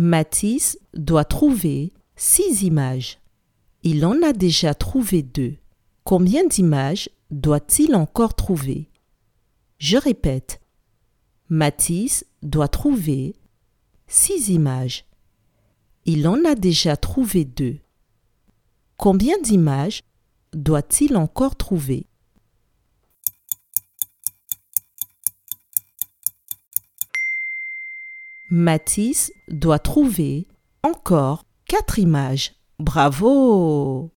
Mathis doit trouver six images. Il en a déjà trouvé deux. Combien d'images doit-il encore trouver? Je répète. Mathis doit trouver six images. Il en a déjà trouvé deux. Combien d'images doit-il encore trouver? Mathis doit trouver encore quatre images. Bravo